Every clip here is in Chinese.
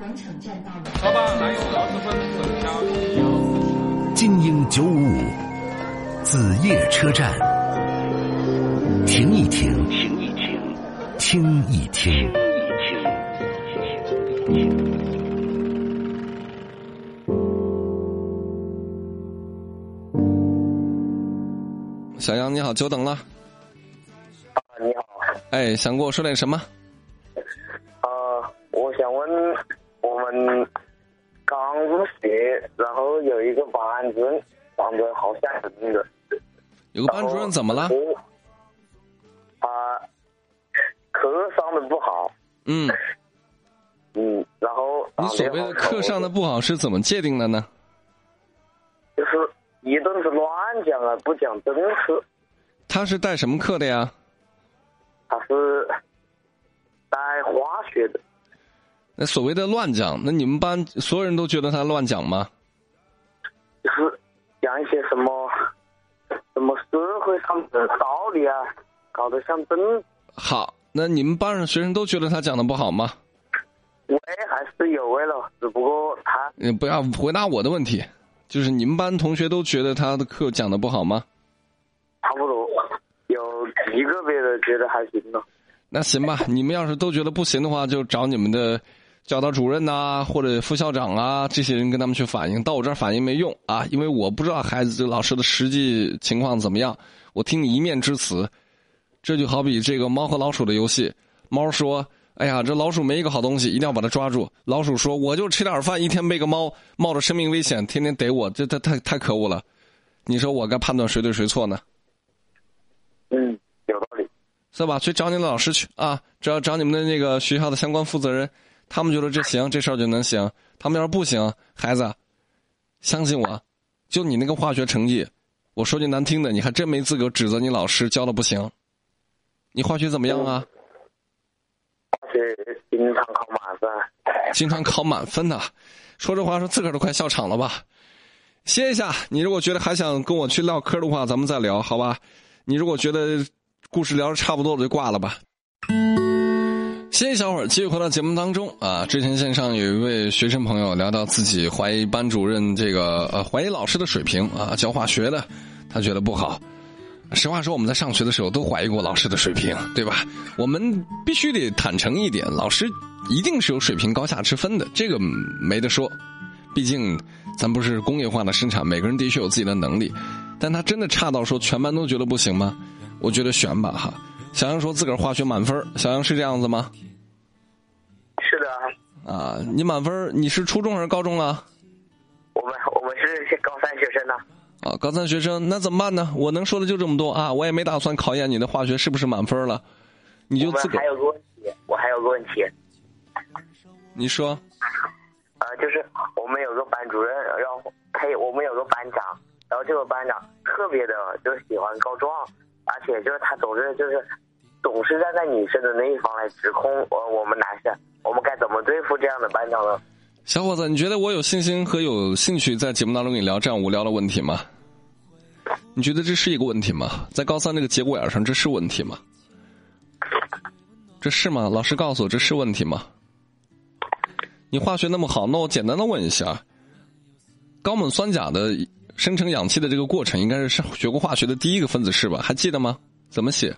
广场站到了。老板，来有螺蛳粉增加。精英九五五，子夜车站，停一停，停一停，听一听。小杨你好，久等了。啊，你好。哎，想跟我说点什么？刚入学，然后有一个班主任长得好吓人的。有个班主任怎么了？啊，课上的不好。嗯。嗯，然后。你所谓的课上的不好是怎么界定的呢？就是一顿是乱讲啊，不讲正事。他是带什么课的呀？他是带化学的。那所谓的乱讲，那你们班所有人都觉得他乱讲吗？就 是讲一些什么什么社会上的道理啊，搞得像真。好，那你们班上学生都觉得他讲的不好吗？味还是有味了，只不过他……你不要回答我的问题，就是你们班同学都觉得他的课讲的不好吗？差不多，有极个别的觉得还行了。那行吧，你们要是都觉得不行的话，就找你们的教导主任呐，或者副校长啊，这些人跟他们去反映。到我这儿反映没用啊，因为我不知道孩子这个老师的实际情况怎么样。我听你一面之词，这就好比这个猫和老鼠的游戏，猫说。哎呀，这老鼠没一个好东西，一定要把它抓住。老鼠说：“我就吃点饭，一天被个猫冒着生命危险，天天逮我，这这太太可恶了。”你说我该判断谁对谁错呢？嗯，有道理，是吧？去找你的老师去啊，找找你们的那个学校的相关负责人，他们觉得这行，这事儿就能行。他们要是不行，孩子，相信我，就你那个化学成绩，我说句难听的，你还真没资格指责你老师教的不行。你化学怎么样啊？经常考满分，经常考满分呐，说这话说自个儿都快笑场了吧？歇一下，你如果觉得还想跟我去唠嗑的话，咱们再聊，好吧？你如果觉得故事聊的差不多了，就挂了吧。歇一小会儿，继续回到节目当中啊。之前线上有一位学生朋友聊到自己怀疑班主任这个呃怀疑老师的水平啊，教化学的，他觉得不好。实话说，我们在上学的时候都怀疑过老师的水平，对吧？我们必须得坦诚一点，老师一定是有水平高下之分的，这个没得说。毕竟咱不是工业化的生产，每个人的确有自己的能力。但他真的差到说全班都觉得不行吗？我觉得悬吧哈。小杨说自个儿化学满分，小杨是这样子吗？啊，你满分，你是初中还是高中啊？我们我们是高三学生呢。啊，高三学生那怎么办呢？我能说的就这么多啊！我也没打算考验你的化学是不是满分了，你就自个。还有个问题，我还有个问题。你说。呃，就是我们有个班主任，然后他我们有个班长，然后这个班长特别的就喜欢告状，而且就是他总是就是总是站在女生的那一方来指控我我们男生，我们该怎么对付这样的班长呢？小伙子，你觉得我有信心和有兴趣在节目当中跟你聊这样无聊的问题吗？你觉得这是一个问题吗？在高三这个节骨眼上，这是问题吗？这是吗？老师告诉我，这是问题吗？你化学那么好，那我简单的问一下：高锰酸钾的生成氧气的这个过程，应该是上学过化学的第一个分子式吧？还记得吗？怎么写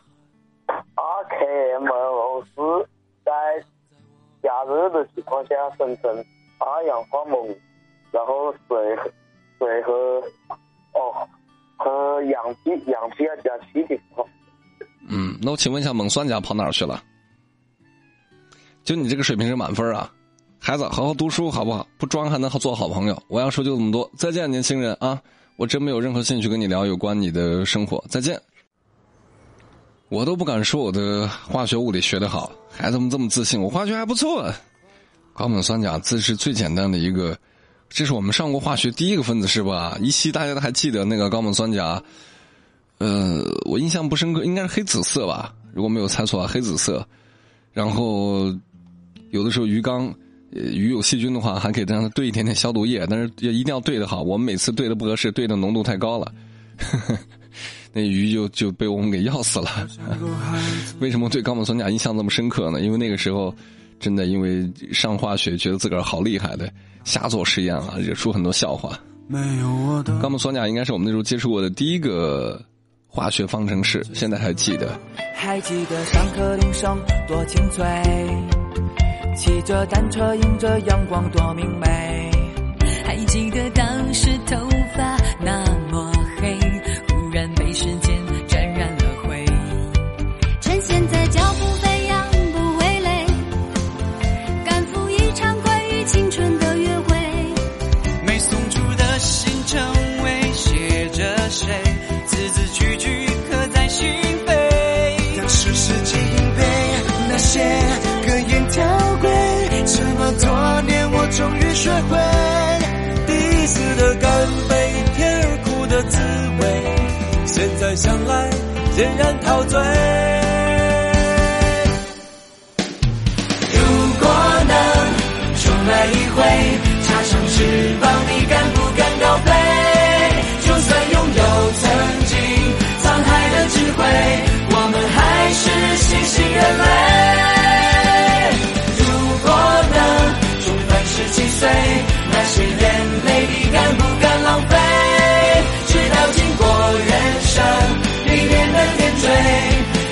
热的情况下生成。二氧化锰，然后水水和哦和氧气，氧气要加气体。嗯，那我请问一下，锰酸钾跑哪儿去了？就你这个水平是满分啊，孩子，好好读书好不好？不装还能做好朋友。我要说就这么多，再见，年轻人啊！我真没有任何兴趣跟你聊有关你的生活，再见。我都不敢说我的化学物理学的好，孩子们这么自信，我化学还不错。高锰酸钾这是最简单的一个，这是我们上过化学第一个分子式吧？一期大家都还记得那个高锰酸钾，呃，我印象不深刻，应该是黑紫色吧？如果没有猜错，黑紫色。然后有的时候鱼缸鱼有细菌的话，还可以让它兑一点点消毒液，但是也一定要兑的好。我们每次兑的不合适，兑的浓度太高了，那鱼就就被我们给要死了。为什么对高锰酸钾印象这么深刻呢？因为那个时候。真的因为上化学觉得自个儿好厉害的，瞎做实验啊，惹出很多笑话。没有我的伽马酸钾应该是我们那时候接触过的第一个化学方程式，现在还记得。还记得上课铃声多清脆，骑着单车迎着阳光多明媚。学会，第一次的干杯，甜而苦的滋味，现在想来仍然陶醉。练的点缀，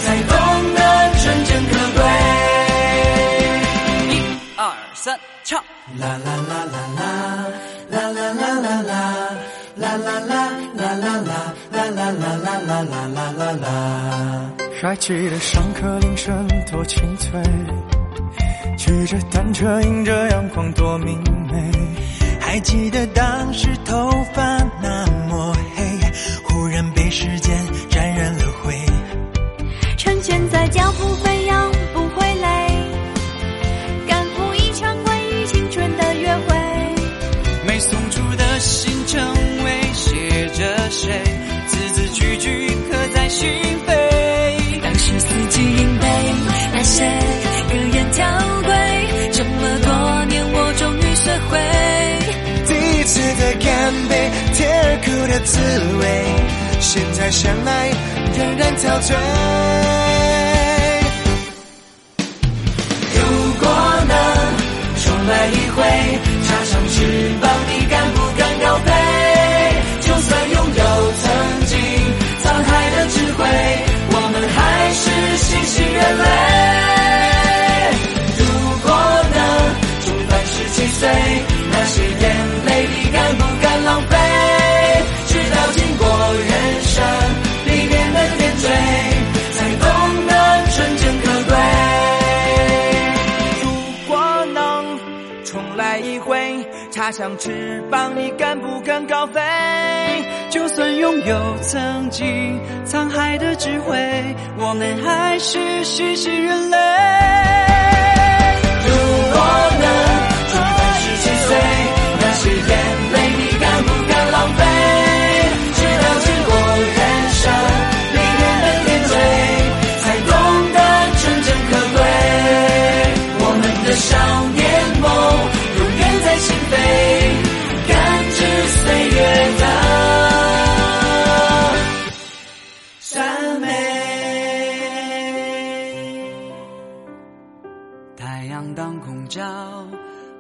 才懂得纯真可贵。一二三，唱！啦啦啦啦啦，啦啦啦啦啦，啦啦啦啦啦啦，啦啦啦啦啦啦啦啦啦。还记得上课铃声多清脆，骑着单车迎着阳光多明媚。还记得当时头发那么黑，忽然被时间的滋味，现在想来仍然陶醉。如果能重来一回，插上翅像翅膀，你敢不敢高飞？就算拥有曾经沧海的智慧，我们还是新兴人类。如果能重返十七岁，那些眼泪你敢不敢浪费？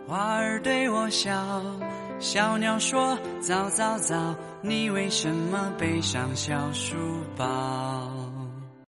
花儿对我笑，小鸟说早早早，你为什么背上小书包？